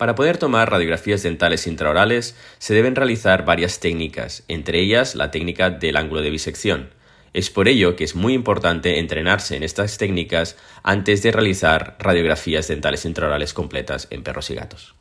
Para poder tomar radiografías dentales intraorales se deben realizar varias técnicas, entre ellas la técnica del ángulo de bisección. Es por ello que es muy importante entrenarse en estas técnicas antes de realizar radiografías dentales intraorales completas en perros y gatos.